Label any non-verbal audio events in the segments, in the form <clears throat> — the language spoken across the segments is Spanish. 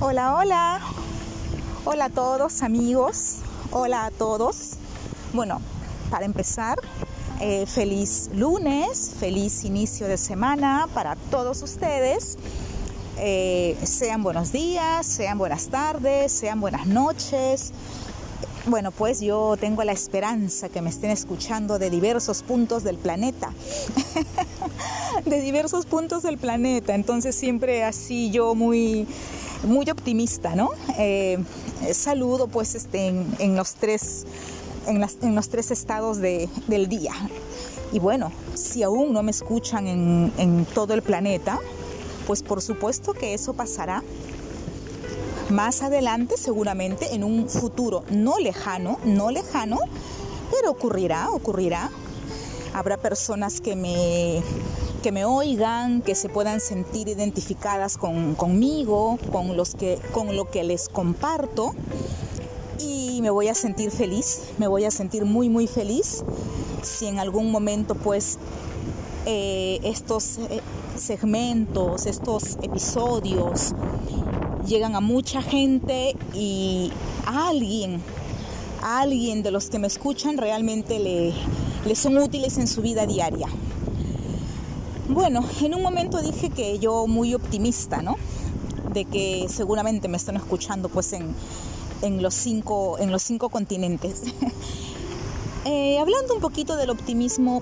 Hola, hola. Hola a todos amigos. Hola a todos. Bueno, para empezar, eh, feliz lunes, feliz inicio de semana para todos ustedes. Eh, sean buenos días, sean buenas tardes, sean buenas noches. Bueno, pues yo tengo la esperanza que me estén escuchando de diversos puntos del planeta. <laughs> de diversos puntos del planeta. Entonces siempre así yo muy muy optimista, ¿no? Eh, saludo pues este, en, los tres, en, los tres estados del día. Y bueno, si aún no me escuchan en, en todo el planeta, pues por supuesto que eso pasará más adelante, seguramente en un futuro no lejano, no lejano, pero ocurrirá, ocurrirá. Habrá personas que me que me oigan, que se puedan sentir identificadas con, conmigo, con, los que, con lo que les comparto. Y me voy a sentir feliz, me voy a sentir muy, muy feliz si en algún momento pues eh, estos eh, segmentos, estos episodios llegan a mucha gente y a alguien, a alguien de los que me escuchan realmente le, le son útiles en su vida diaria. Bueno, en un momento dije que yo muy optimista, ¿no? De que seguramente me están escuchando pues en, los, cinco, en los cinco continentes. <laughs> Eh, hablando un poquito del optimismo,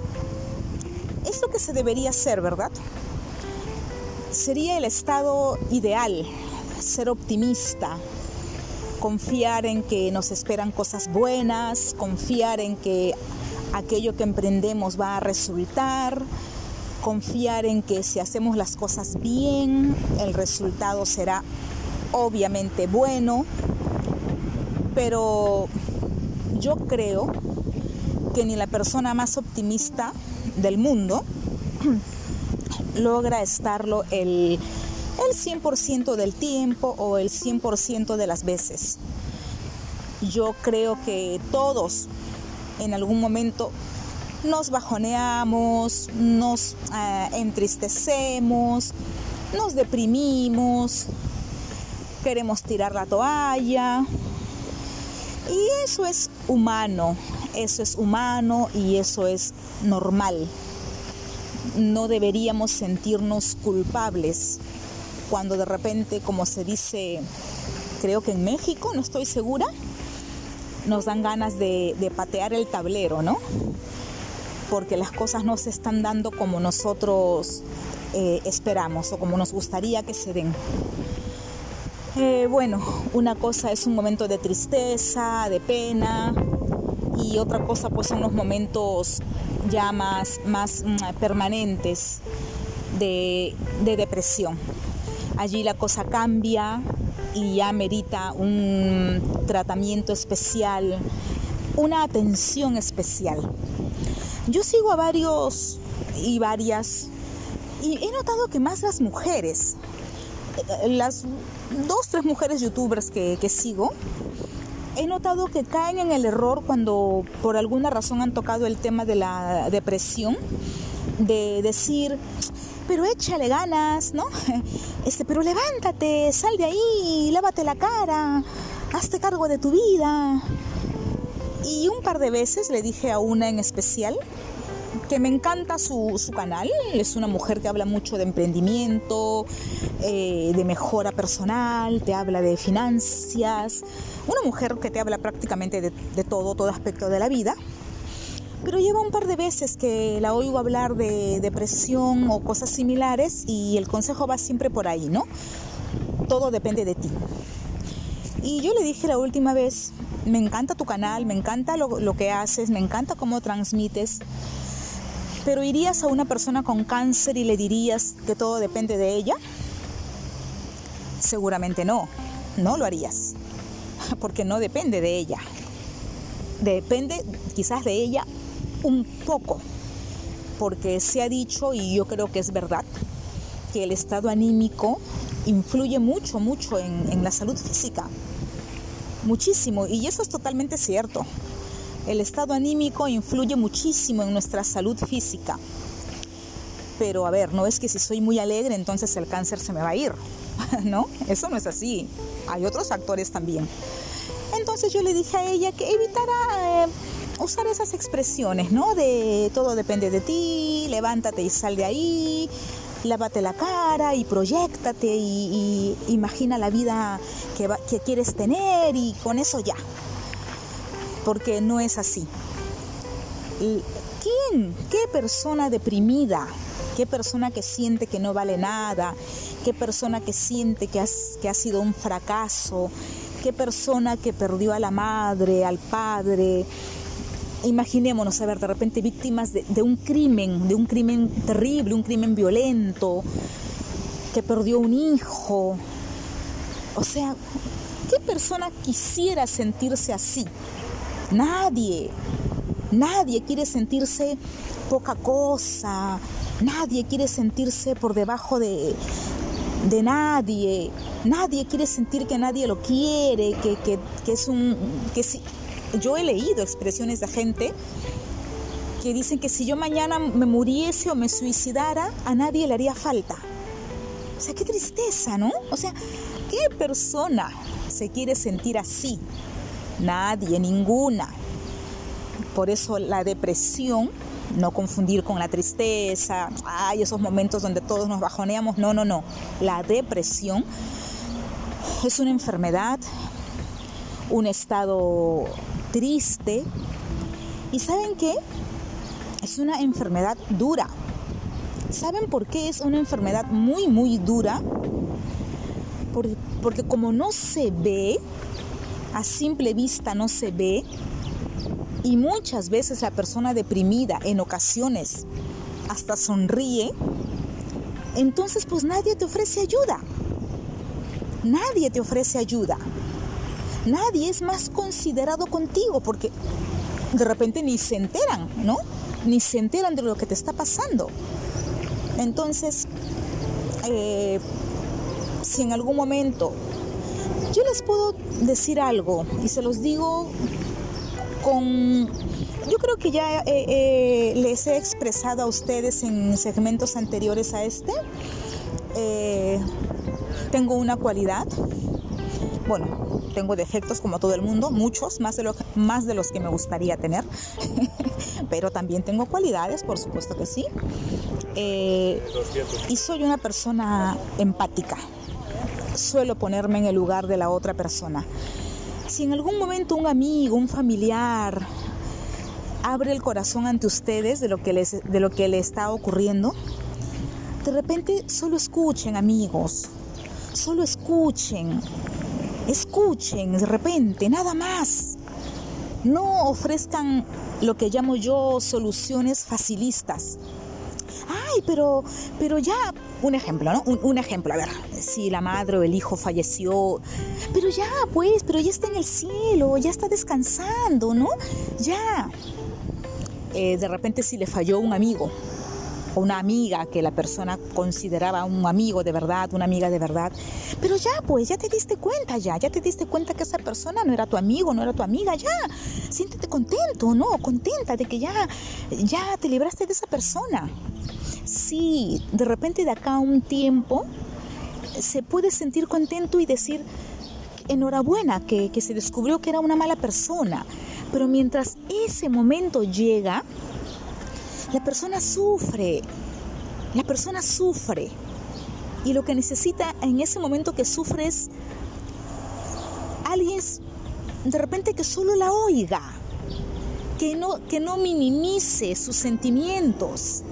es lo que se debería hacer, ¿verdad? Sería el estado ideal, ser optimista, confiar en que nos esperan cosas buenas, confiar en que aquello que emprendemos va a resultar, confiar en que si hacemos las cosas bien, el resultado será obviamente bueno, pero yo creo que ni la persona más optimista del mundo <clears throat> logra estarlo el, el 100% del tiempo o el 100% de las veces. Yo creo que todos en algún momento nos bajoneamos, nos eh, entristecemos, nos deprimimos, queremos tirar la toalla. Y eso es humano, eso es humano y eso es normal. No deberíamos sentirnos culpables cuando de repente, como se dice, creo que en México, no estoy segura, nos dan ganas de, de patear el tablero, ¿no? Porque las cosas no se están dando como nosotros eh, esperamos o como nos gustaría que se den. Eh, bueno, una cosa es un momento de tristeza, de pena y otra cosa pues son los momentos ya más, más mm, permanentes de, de depresión. Allí la cosa cambia y ya merita un tratamiento especial, una atención especial. Yo sigo a varios y varias y he notado que más las mujeres, eh, las dos, tres mujeres youtubers que, que sigo, he notado que caen en el error cuando por alguna razón han tocado el tema de la depresión, de decir, pero échale ganas, ¿no? <laughs> Este, pero levántate, sal de ahí, lávate la cara, hazte cargo de tu vida. Y un par de veces le dije a una en especial que me encanta su, canal. Es una mujer que habla mucho de emprendimiento, eh, de mejora personal, te habla de finanzas. Una mujer que te habla prácticamente de, de todo, todo aspecto de la vida. Pero lleva un par de veces que la oigo hablar de depresión o cosas similares y el consejo va siempre por ahí, ¿no? Todo depende de ti. Y yo le dije la última vez, me encanta tu canal, me encanta lo, que haces, me encanta cómo transmites, pero ¿irías a una persona con cáncer y le dirías que todo depende de ella? Seguramente no, no lo harías, <laughs> porque no depende de ella. Depende quizás de ella un poco, porque se ha dicho, y yo creo que es verdad, que el estado anímico influye mucho, mucho en, en la salud física muchísimo y eso es totalmente cierto. El estado anímico influye muchísimo en nuestra salud física. Pero a ver, no es que si soy muy alegre entonces el cáncer se me va a ir. <laughs> ¿no? Eso no es así. Hay otros factores también. Entonces yo le dije a ella que evitara eh, usar esas expresiones, ¿no? De todo depende de ti, levántate y sal de ahí, lávate la cara y proyectate y, imagina la vida que, quieres tener y con eso ya. Porque no es así. ¿Quién? ¿Qué persona deprimida? ¿Qué persona que siente que no vale nada? ¿Qué persona que siente que, que ha sido un fracaso? ¿Qué persona que perdió a la madre, al padre? Imaginémonos, a ver, de repente víctimas de, un crimen, de un crimen terrible, un crimen violento, que perdió un hijo. O sea, ¿qué persona quisiera sentirse así? Nadie. Nadie quiere sentirse poca cosa. Nadie quiere sentirse por debajo de, de nadie. Nadie quiere sentir que nadie lo quiere, que, que, es un... que yo he leído expresiones de gente que dicen que si yo mañana me muriese o me suicidara, a nadie le haría falta. O sea, qué tristeza, ¿no? O sea, ¿qué persona se quiere sentir así? Nadie, ninguna. Por eso la depresión, no confundir con la tristeza, hay esos momentos donde todos nos bajoneamos, no, no, no. La depresión es una enfermedad, un estado triste. ¿Y saben qué? Es una enfermedad dura. ¿Saben por qué es una enfermedad muy, muy dura? porque como no se ve, a simple vista no se ve, y muchas veces la persona deprimida en ocasiones hasta sonríe, entonces pues nadie te ofrece ayuda. Nadie te ofrece ayuda. Nadie es más considerado contigo porque de repente ni se enteran, ¿no? Ni se enteran de lo que te está pasando. Entonces, eh, si en algún momento yo les puedo decir algo y se los digo con... Yo creo que ya eh, eh, les he expresado a ustedes en segmentos anteriores a este. Tengo una cualidad. Bueno, tengo defectos como todo el mundo, muchos, más de, lo, más de los que me gustaría tener. <laughs> Pero también tengo cualidades, por supuesto que sí. y soy una persona empática. Suelo ponerme en el lugar de la otra persona. Si en algún momento un amigo, un familiar abre el corazón ante ustedes de lo que les, de lo que le está ocurriendo, de repente solo escuchen, amigos. Solo escuchen. Escuchen de repente, nada más. No ofrezcan lo que llamo yo soluciones facilistas. Ay, pero, pero ya, un ejemplo, ¿no? Un, ejemplo, a ver, si la madre o el hijo falleció, pero ya, pues, pero ya está en el cielo, ya está descansando, ¿no? Ya. Eh, de repente si le falló un amigo una amiga que la persona consideraba un amigo de verdad, una amiga de verdad, pero ya, pues, ya te diste cuenta, ya, ya te diste cuenta que esa persona no era tu amigo, no era tu amiga, ya, siéntete contento, ¿no? Contenta de que ya, ya te libraste de esa persona sí, de repente de acá a un tiempo se puede sentir contento y decir enhorabuena que, que se descubrió que era una mala persona. Pero mientras ese momento llega, la persona sufre, la persona sufre. Y lo que necesita en ese momento que sufre es alguien de repente que solo la oiga, que no, que no minimice sus sentimientos,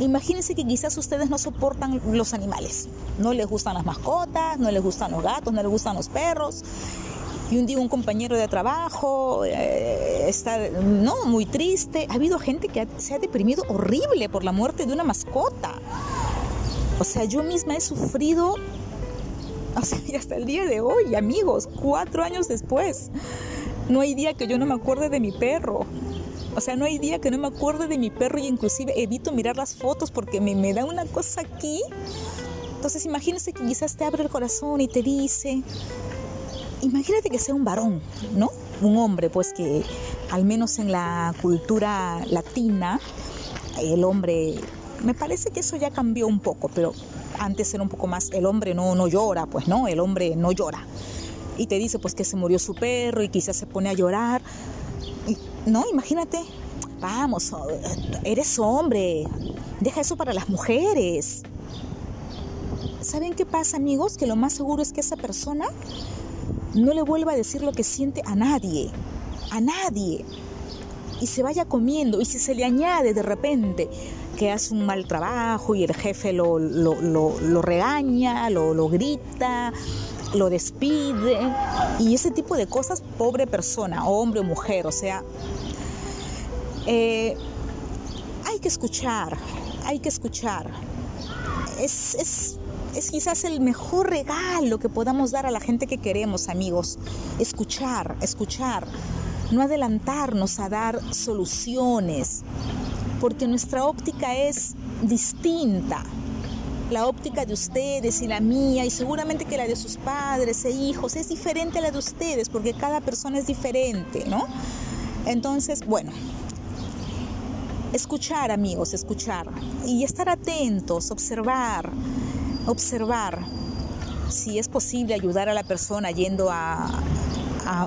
Imagínense que quizás ustedes no soportan los animales. No les gustan las mascotas, no les gustan los gatos, no les gustan los perros. Y un día un compañero de trabajo eh, está no muy triste. Ha habido gente que se ha deprimido horrible por la muerte de una mascota. O sea, yo misma he sufrido, o sea, <laughs> hasta el día de hoy, amigos, cuatro años después. No hay día que yo no me acuerde de mi perro. O sea, no hay día que no me acuerde de mi perro y inclusive evito mirar las fotos porque me, me da una cosa aquí. Entonces imagínese que quizás te abre el corazón y te dice, imagínate que sea un varón, ¿no? Un hombre, pues que al menos en la cultura latina, el hombre, me parece que eso ya cambió un poco, pero antes era un poco más, el hombre no, no llora, pues no, el hombre no llora. Y te dice pues que se murió su perro y quizás se pone a llorar. no, imagínate, vamos, eres hombre, deja eso para las mujeres. ¿Saben qué pasa amigos? Que lo más seguro es que esa persona no le vuelva a decir lo que siente a nadie, a nadie. Y se vaya comiendo. Y si se le añade de repente que hace un mal trabajo y el jefe lo, lo, regaña, lo, grita, lo despide y ese tipo de cosas, pobre persona, hombre o mujer, o sea, eh, hay que escuchar, hay que escuchar. Es, es, es quizás el mejor regalo que podamos dar a la gente que queremos, amigos. Escuchar, escuchar. No adelantarnos a dar soluciones, porque nuestra óptica es distinta. La óptica de ustedes y la mía, y seguramente que la de sus padres e hijos, es diferente a la de ustedes, porque cada persona es diferente, ¿no? Entonces, bueno, escuchar amigos, escuchar y estar atentos, observar, observar si es posible ayudar a la persona yendo a,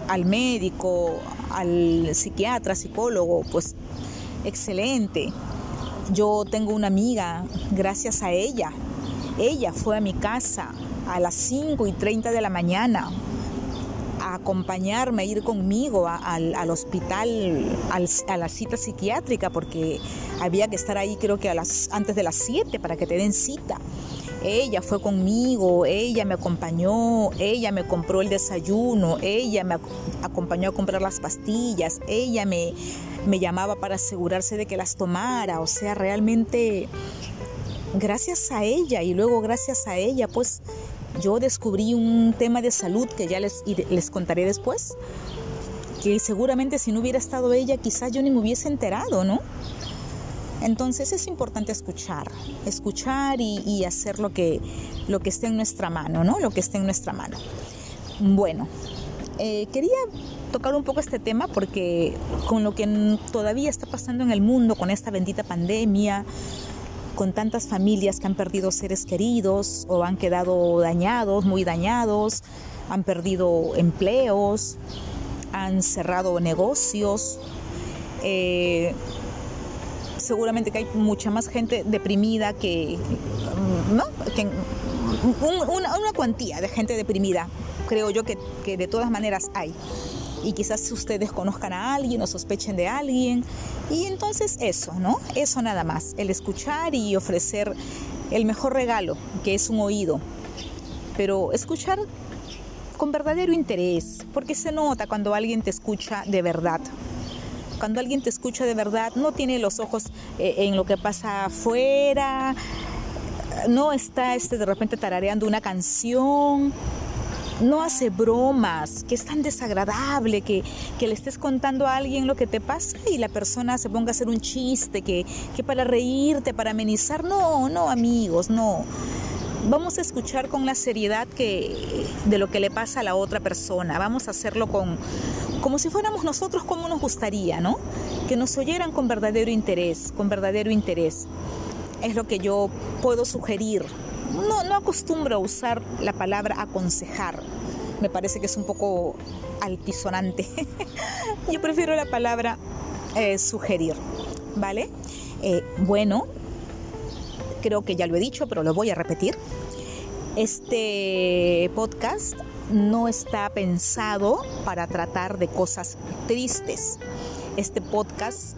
al médico, al psiquiatra, psicólogo, pues excelente. Yo tengo una amiga, gracias a ella. Ella fue a mi casa a las 5 y 30 de la mañana a acompañarme, a ir conmigo al, hospital, a la cita psiquiátrica, porque había que estar ahí creo que a las, antes de las 7 para que te den cita. Ella fue conmigo, ella me acompañó, ella me compró el desayuno, ella me acompañó a comprar las pastillas, ella me, me llamaba para asegurarse de que las tomara. O sea, realmente gracias a ella y luego gracias a ella, pues yo descubrí un tema de salud que ya les, les contaré después, que seguramente si no hubiera estado ella, quizás yo ni me hubiese enterado, ¿no? Entonces es importante escuchar, escuchar y, hacer lo que, lo que esté en nuestra mano, ¿no? Lo que esté en nuestra mano. Bueno, eh, quería tocar un poco este tema porque con lo que todavía está pasando en el mundo, con esta bendita pandemia, con tantas familias que han perdido seres queridos o han quedado dañados, muy dañados, han perdido empleos, han cerrado negocios. Eh, seguramente que hay mucha más gente deprimida que, ¿no? una, cuantía de gente deprimida, creo yo que, que de todas maneras hay y quizás ustedes conozcan a alguien o sospechen de alguien. Y entonces eso, ¿no? Eso nada más, el escuchar y ofrecer el mejor regalo, que es un oído. Pero escuchar con verdadero interés, porque se nota cuando alguien te escucha de verdad. Cuando alguien te escucha de verdad, no tiene los ojos eh, en lo que pasa afuera, no está este, de repente tarareando una canción, no hace bromas, que es tan desagradable que, le estés contando a alguien lo que te pasa y la persona se ponga a hacer un chiste, que, que para reírte, para amenizar. No, no, amigos, no vamos a escuchar con la seriedad que, de lo que le pasa a la otra persona. Vamos a hacerlo con, como si fuéramos nosotros como nos gustaría, ¿no? Que nos oyeran con verdadero interés, con verdadero interés. Es lo que yo puedo sugerir. No, no acostumbro a usar la palabra aconsejar. Me parece que es un poco altisonante. <laughs> yo prefiero la palabra eh, sugerir, ¿vale? Eh, bueno, creo que ya lo he dicho, pero lo voy a repetir. Este podcast no está pensado para tratar de cosas tristes. Este podcast,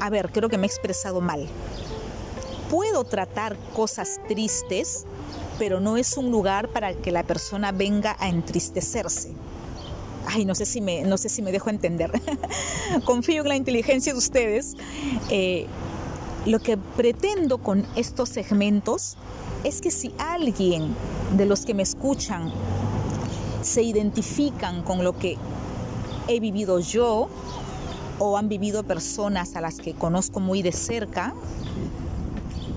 a ver, creo que me he expresado mal. Puedo tratar cosas tristes, pero no es un lugar para que la persona venga a entristecerse. Ay, no sé si me, no sé si me dejo entender. <laughs> Confío en la inteligencia de ustedes. Eh, lo que pretendo con estos segmentos es que si alguien de los que me escuchan se identifican con lo que he vivido yo o han vivido personas a las que conozco muy de cerca,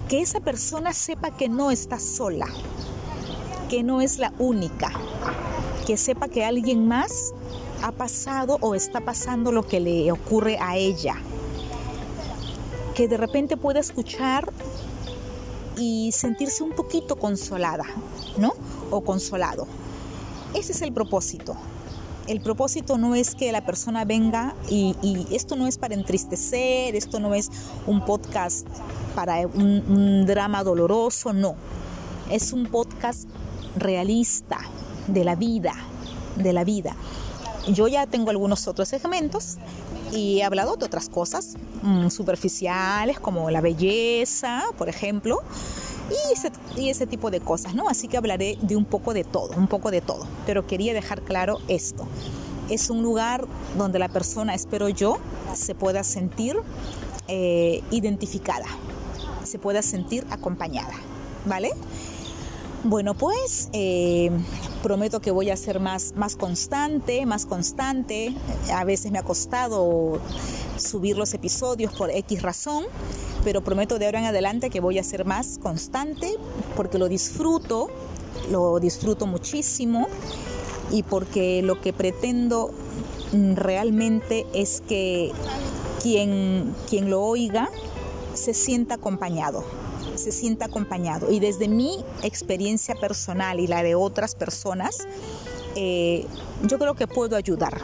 que esa persona sepa que no está sola, que no es la única, que sepa que alguien más ha pasado o está pasando lo que le ocurre a ella que de repente pueda escuchar y sentirse un poquito consolada, ¿no? O consolado. Ese es el propósito. El propósito no es que la persona venga y, esto no es para entristecer, esto no es un podcast para un drama doloroso, no. Es un podcast realista de la vida, de la vida. Yo ya tengo algunos otros segmentos y he hablado de otras cosas mm, superficiales como la belleza, por ejemplo, y ese, tipo de cosas, ¿no? Así que hablaré de un poco de todo, un poco de todo. Pero quería dejar claro esto. Es un lugar donde la persona, espero yo, se pueda sentir eh, identificada, se pueda sentir acompañada, ¿vale? Bueno, pues eh, prometo que voy a ser más, más constante, más constante. A veces me ha costado subir los episodios por X razón, pero prometo de ahora en adelante que voy a ser más constante porque lo disfruto, lo disfruto muchísimo y porque lo que pretendo realmente es que quien, quien lo oiga se sienta acompañado se sienta acompañado. Y desde mi experiencia personal y la de otras personas, eh, yo creo que puedo ayudar,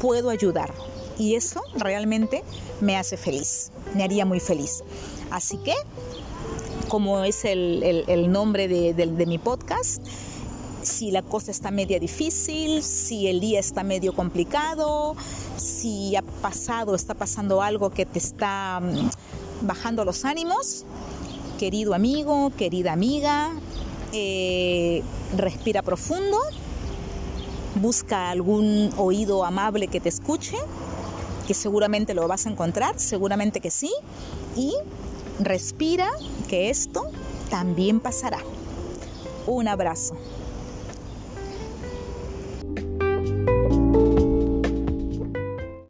puedo ayudar. Y eso realmente me hace feliz, me haría muy feliz. Así que, como es el, nombre de, de mi podcast, si la cosa está media difícil, si el día está medio complicado, si ha pasado, está pasando algo que te está mm, bajando los ánimos, querido amigo, querida amiga, eh, respira profundo, busca algún oído amable que te escuche, que seguramente lo vas a encontrar, seguramente que sí, y respira que esto también pasará. Un abrazo.